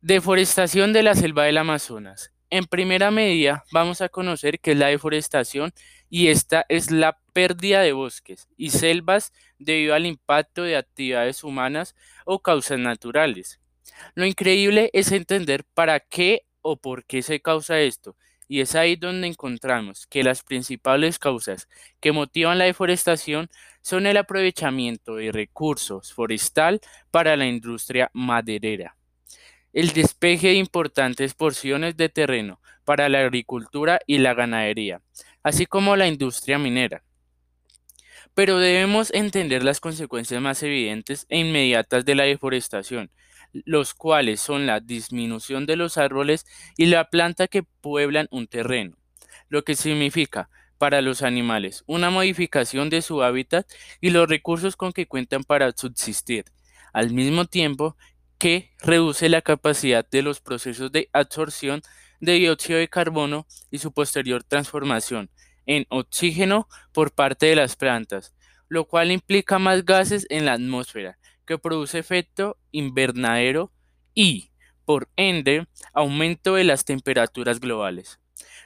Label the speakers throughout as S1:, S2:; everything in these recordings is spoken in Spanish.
S1: Deforestación de la selva del Amazonas. En primera medida, vamos a conocer qué es la deforestación y esta es la pérdida de bosques y selvas debido al impacto de actividades humanas o causas naturales. Lo increíble es entender para qué o por qué se causa esto, y es ahí donde encontramos que las principales causas que motivan la deforestación son el aprovechamiento de recursos forestal para la industria maderera el despeje de importantes porciones de terreno para la agricultura y la ganadería, así como la industria minera. Pero debemos entender las consecuencias más evidentes e inmediatas de la deforestación, los cuales son la disminución de los árboles y la planta que pueblan un terreno, lo que significa para los animales una modificación de su hábitat y los recursos con que cuentan para subsistir, al mismo tiempo que reduce la capacidad de los procesos de absorción de dióxido de carbono y su posterior transformación en oxígeno por parte de las plantas, lo cual implica más gases en la atmósfera, que produce efecto invernadero y, por ende, aumento de las temperaturas globales.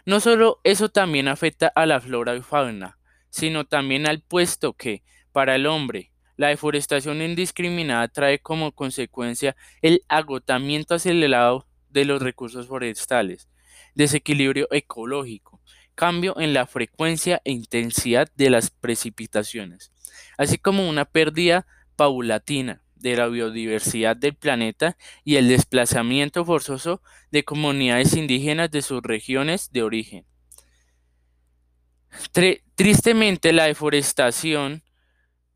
S1: No solo eso también afecta a la flora y fauna, sino también al puesto que, para el hombre, la deforestación indiscriminada trae como consecuencia el agotamiento acelerado de los recursos forestales, desequilibrio ecológico, cambio en la frecuencia e intensidad de las precipitaciones, así como una pérdida paulatina de la biodiversidad del planeta y el desplazamiento forzoso de comunidades indígenas de sus regiones de origen. tristemente, la deforestación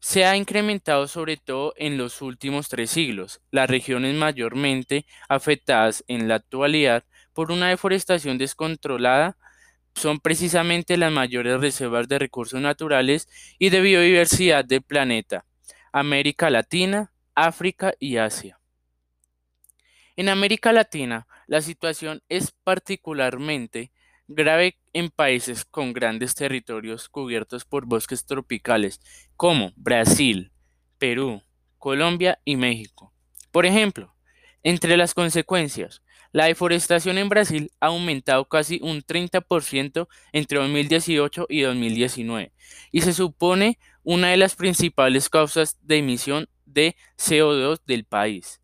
S1: se ha incrementado sobre todo en los últimos tres siglos. Las regiones mayormente afectadas en la actualidad por una deforestación descontrolada son precisamente las mayores reservas de recursos naturales y de biodiversidad del planeta, América Latina, África y Asia. En América Latina, la situación es particularmente grave en países con grandes territorios cubiertos por bosques tropicales como Brasil, Perú, Colombia y México. Por ejemplo, entre las consecuencias, la deforestación en Brasil ha aumentado casi un 30% entre 2018 y 2019 y se supone una de las principales causas de emisión de CO2 del país.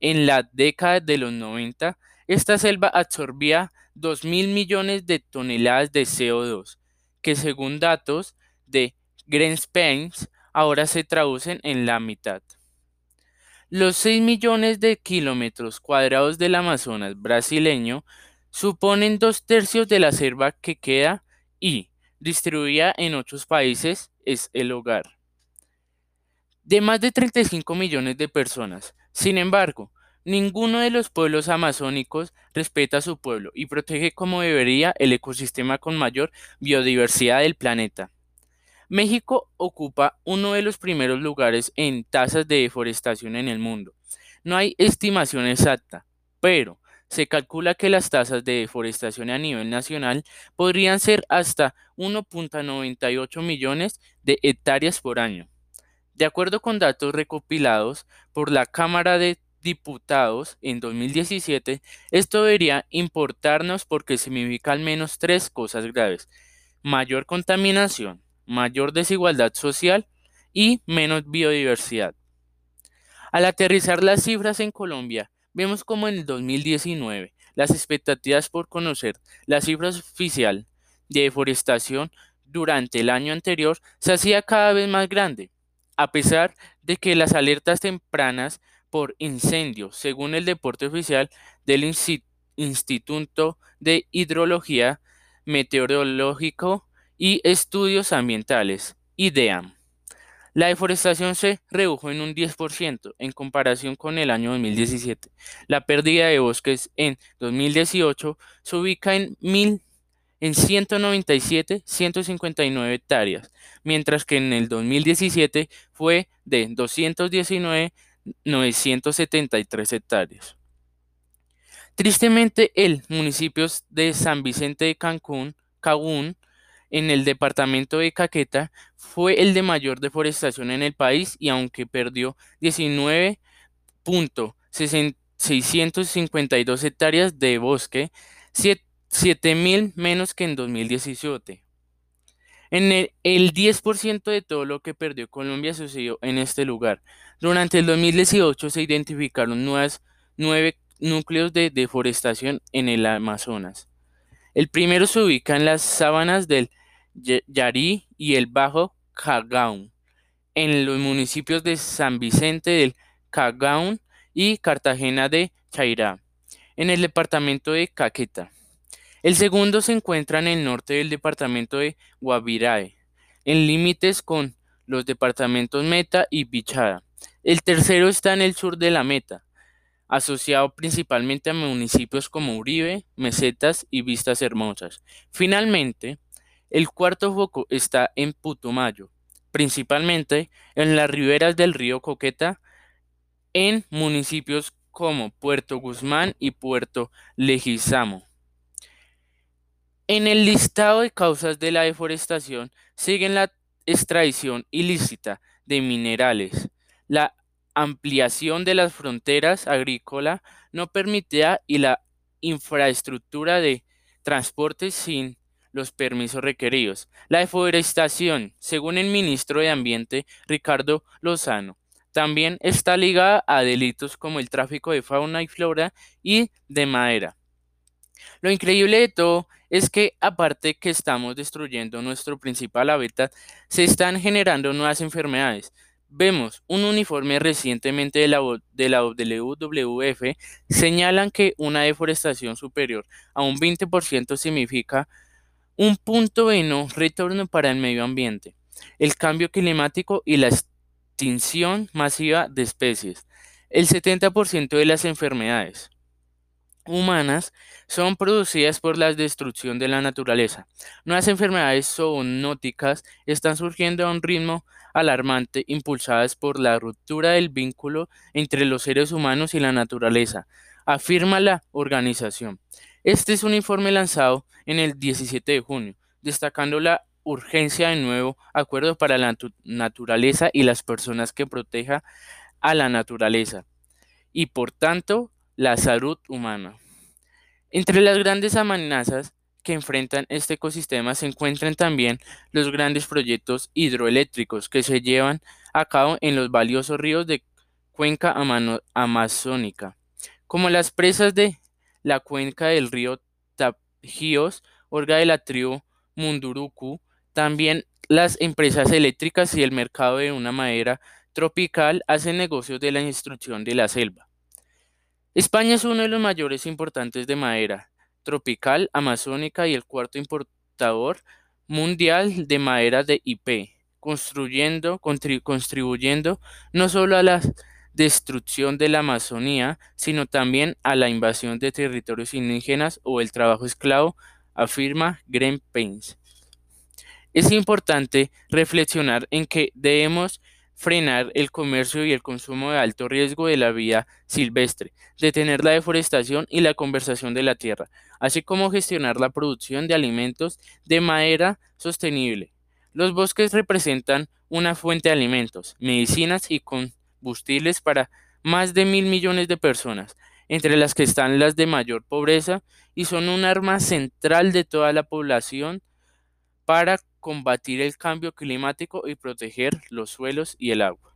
S1: En la década de los 90, esta selva absorbía 2 mil millones de toneladas de CO2, que según datos de Greenspan ahora se traducen en la mitad. Los 6 millones de kilómetros cuadrados del Amazonas brasileño suponen dos tercios de la selva que queda y, distribuida en otros países, es el hogar de más de 35 millones de personas. Sin embargo, Ninguno de los pueblos amazónicos respeta a su pueblo y protege como debería el ecosistema con mayor biodiversidad del planeta. México ocupa uno de los primeros lugares en tasas de deforestación en el mundo. No hay estimación exacta, pero se calcula que las tasas de deforestación a nivel nacional podrían ser hasta 1.98 millones de hectáreas por año. De acuerdo con datos recopilados por la Cámara de diputados en 2017, esto debería importarnos porque significa al menos tres cosas graves. Mayor contaminación, mayor desigualdad social y menos biodiversidad. Al aterrizar las cifras en Colombia, vemos como en el 2019 las expectativas por conocer la cifra oficial de deforestación durante el año anterior se hacía cada vez más grande, a pesar de que las alertas tempranas por incendio, según el deporte oficial del Instituto de Hidrología Meteorológico y Estudios Ambientales, IDEAM. La deforestación se redujo en un 10% en comparación con el año 2017. La pérdida de bosques en 2018 se ubica en, en 197, 159 hectáreas, mientras que en el 2017 fue de 219, 973 hectáreas. Tristemente, el municipio de San Vicente de Cancún, Cagún, en el departamento de Caqueta, fue el de mayor deforestación en el país y aunque perdió 19.60 652 hectáreas de bosque, 7.000 menos que en 2017. En el, el 10% de todo lo que perdió Colombia sucedió en este lugar. Durante el 2018 se identificaron nueve núcleos de deforestación en el Amazonas. El primero se ubica en las sabanas del Yarí y el Bajo Cagaún, en los municipios de San Vicente del Cagaún y Cartagena de Chairá, en el departamento de Caquetá. El segundo se encuentra en el norte del departamento de Guavirae, en límites con los departamentos Meta y Bichada. El tercero está en el sur de la Meta, asociado principalmente a municipios como Uribe, Mesetas y Vistas Hermosas. Finalmente, el cuarto foco está en Putumayo, principalmente en las riberas del río Coqueta, en municipios como Puerto Guzmán y Puerto Leguizamo. En el listado de causas de la deforestación siguen la extracción ilícita de minerales, la ampliación de las fronteras agrícolas no permitida y la infraestructura de transporte sin los permisos requeridos. La deforestación, según el ministro de Ambiente Ricardo Lozano, también está ligada a delitos como el tráfico de fauna y flora y de madera. Lo increíble de todo es que aparte que estamos destruyendo nuestro principal hábitat, se están generando nuevas enfermedades. Vemos un uniforme recientemente de la, de la WWF señalan que una deforestación superior a un 20% significa un punto de no retorno para el medio ambiente, el cambio climático y la extinción masiva de especies. El 70% de las enfermedades humanas son producidas por la destrucción de la naturaleza. Nuevas enfermedades zoonóticas están surgiendo a un ritmo alarmante impulsadas por la ruptura del vínculo entre los seres humanos y la naturaleza, afirma la organización. Este es un informe lanzado en el 17 de junio, destacando la urgencia de nuevo acuerdo para la naturaleza y las personas que proteja a la naturaleza y por tanto la salud humana. Entre las grandes amenazas que enfrentan este ecosistema se encuentran también los grandes proyectos hidroeléctricos que se llevan a cabo en los valiosos ríos de cuenca amazónica, como las presas de la cuenca del río Tapjíos, Orga de la tribu Munduruku, también las empresas eléctricas y el mercado de una madera tropical hacen negocios de la instrucción de la selva. España es uno de los mayores importantes de madera tropical amazónica y el cuarto importador mundial de madera de IP, construyendo, contribuyendo no solo a la destrucción de la Amazonía, sino también a la invasión de territorios indígenas o el trabajo esclavo, afirma Greenpeace. Es importante reflexionar en que debemos frenar el comercio y el consumo de alto riesgo de la vida silvestre, detener la deforestación y la conversación de la tierra, así como gestionar la producción de alimentos de madera sostenible. Los bosques representan una fuente de alimentos, medicinas y combustibles para más de mil millones de personas, entre las que están las de mayor pobreza, y son un arma central de toda la población para combatir el cambio climático y proteger los suelos y el agua.